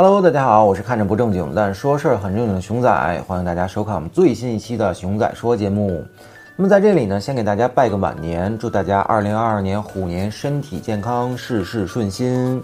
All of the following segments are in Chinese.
Hello，大家好，我是看着不正经但说事儿很正经的熊仔，欢迎大家收看我们最新一期的熊仔说节目。那么在这里呢，先给大家拜个晚年，祝大家2022年虎年身体健康，事事顺心。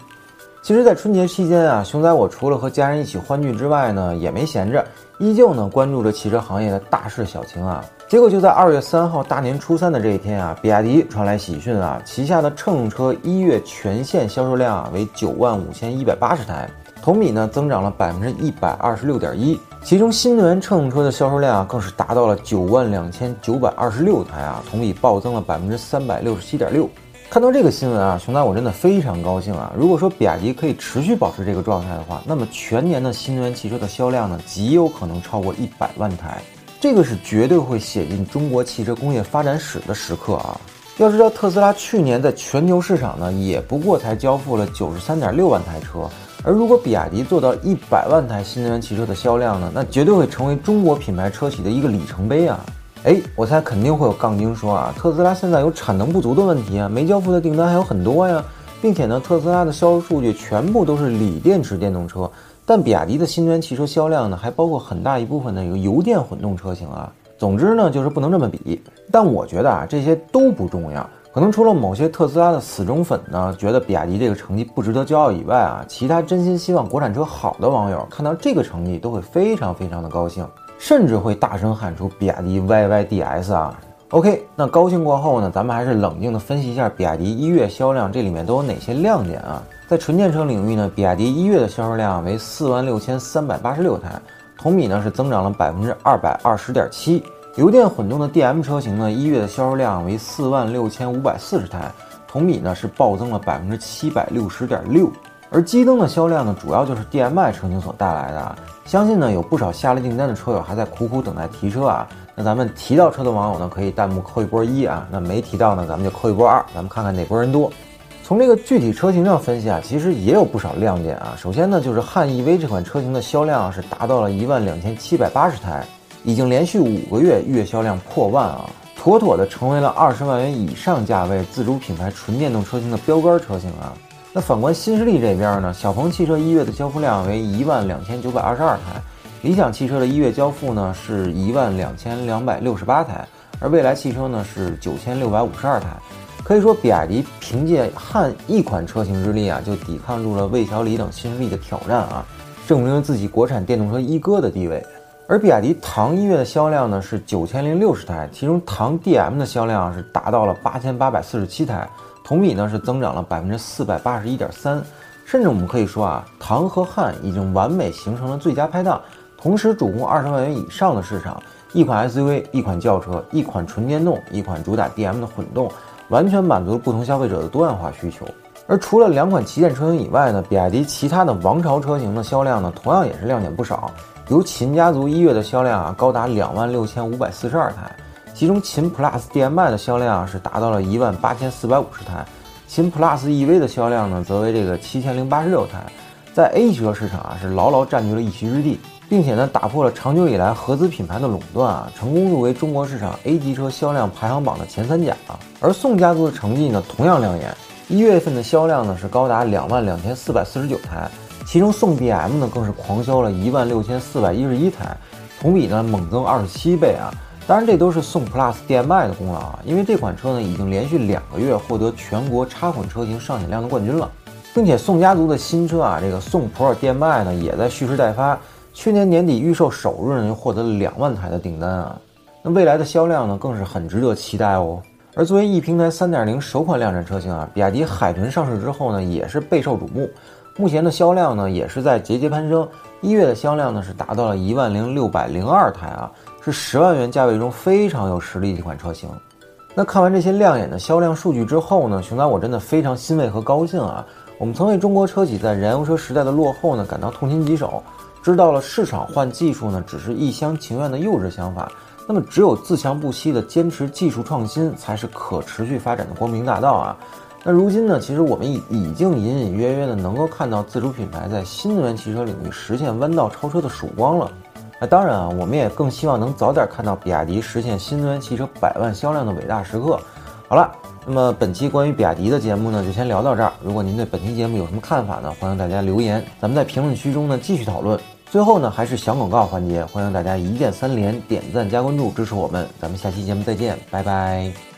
其实，在春节期间啊，熊仔我除了和家人一起欢聚之外呢，也没闲着，依旧呢关注着汽车行业的大事小情啊。结果就在二月三号大年初三的这一天啊，比亚迪传来喜讯啊，旗下的乘用车一月全线销售量啊为九万五千一百八十台。同比呢增长了百分之一百二十六点一，其中新能源乘用车的销售量啊更是达到了九万两千九百二十六台啊，同比暴增了百分之三百六十七点六。看到这个新闻啊，熊大我真的非常高兴啊！如果说比亚迪可以持续保持这个状态的话，那么全年的新能源汽车的销量呢，极有可能超过一百万台，这个是绝对会写进中国汽车工业发展史的时刻啊！要知道，特斯拉去年在全球市场呢，也不过才交付了九十三点六万台车。而如果比亚迪做到一百万台新能源汽车的销量呢，那绝对会成为中国品牌车企的一个里程碑啊！哎，我猜肯定会有杠精说啊，特斯拉现在有产能不足的问题啊，没交付的订单还有很多呀，并且呢，特斯拉的销售数据全部都是锂电池电动车，但比亚迪的新能源汽车销量呢，还包括很大一部分的一个油电混动车型啊。总之呢，就是不能这么比。但我觉得啊，这些都不重要。可能除了某些特斯拉的死忠粉呢，觉得比亚迪这个成绩不值得骄傲以外啊，其他真心希望国产车好的网友看到这个成绩都会非常非常的高兴，甚至会大声喊出比亚迪 YYDS 啊。OK，那高兴过后呢，咱们还是冷静的分析一下比亚迪一月销量，这里面都有哪些亮点啊？在纯电车领域呢，比亚迪一月的销售量为四万六千三百八十六台，同比呢是增长了百分之二百二十点七。油电混动的 DM 车型呢，一月的销售量为四万六千五百四十台，同比呢是暴增了百分之七百六十点六。而机灯的销量呢，主要就是 DMI 车型所带来的。相信呢，有不少下了订单的车友还在苦苦等待提车啊。那咱们提到车的网友呢，可以弹幕扣一波一啊。那没提到呢，咱们就扣一波二。咱们看看哪波人多。从这个具体车型上分析啊，其实也有不少亮点啊。首先呢，就是汉 EV 这款车型的销量是达到了一万两千七百八十台。已经连续五个月月销量破万啊，妥妥的成为了二十万元以上价位自主品牌纯电动车型的标杆车型啊。那反观新势力这边呢，小鹏汽车一月的交付量为一万两千九百二十二台，理想汽车的一月交付呢是一万两千两百六十八台，而蔚来汽车呢是九千六百五十二台。可以说，比亚迪凭借汉一款车型之力啊，就抵抗住了魏小李等新势力的挑战啊，证明了自己国产电动车一哥的地位。而比亚迪唐一月的销量呢是九千零六十台，其中唐 DM 的销量是达到了八千八百四十七台，同比呢是增长了百分之四百八十一点三，甚至我们可以说啊，唐和汉已经完美形成了最佳拍档，同时主攻二十万元以上的市场，一款 SUV，一款轿车，一款纯电动，一款主打 DM 的混动，完全满足了不同消费者的多样化需求。而除了两款旗舰车型以外呢，比亚迪其他的王朝车型的销量呢，同样也是亮点不少。由秦家族一月的销量啊高达两万六千五百四十二台，其中秦 Plus DM-i 的销量是达到了一万八千四百五十台，秦 Plus EV 的销量呢则为这个七千零八十六台，在 A 级车市场啊是牢牢占据了一席之地，并且呢打破了长久以来合资品牌的垄断啊，成功入围中国市场 A 级车销量排行榜的前三甲啊。而宋家族的成绩呢同样亮眼，一月份的销量呢是高达两万两千四百四十九台。其中宋 DM 呢更是狂销了一万六千四百一十一台，同比呢猛增二十七倍啊！当然这都是宋 Plus DM-i 的功劳啊，因为这款车呢已经连续两个月获得全国插混车型上险量的冠军了，并且宋家族的新车啊，这个宋 Pro DM-i 呢也在蓄势待发，去年年底预售首日呢就获得了两万台的订单啊！那未来的销量呢更是很值得期待哦。而作为 E 平台三点零首款量产车型啊，比亚迪海豚上市之后呢也是备受瞩目。目前的销量呢，也是在节节攀升。一月的销量呢，是达到了一万零六百零二台啊，是十万元价位中非常有实力的一款车型。那看完这些亮眼的销量数据之后呢，熊仔我真的非常欣慰和高兴啊！我们曾为中国车企在燃油车时代的落后呢感到痛心疾首，知道了市场换技术呢只是一厢情愿的幼稚想法。那么，只有自强不息的坚持技术创新，才是可持续发展的光明大道啊！那如今呢？其实我们已已经隐隐约约的能够看到自主品牌在新能源汽车领域实现弯道超车的曙光了。那当然啊，我们也更希望能早点看到比亚迪实现新能源汽车百万销量的伟大时刻。好了，那么本期关于比亚迪的节目呢，就先聊到这儿。如果您对本期节目有什么看法呢，欢迎大家留言，咱们在评论区中呢继续讨论。最后呢，还是小广告环节，欢迎大家一键三连、点赞加关注支持我们。咱们下期节目再见，拜拜。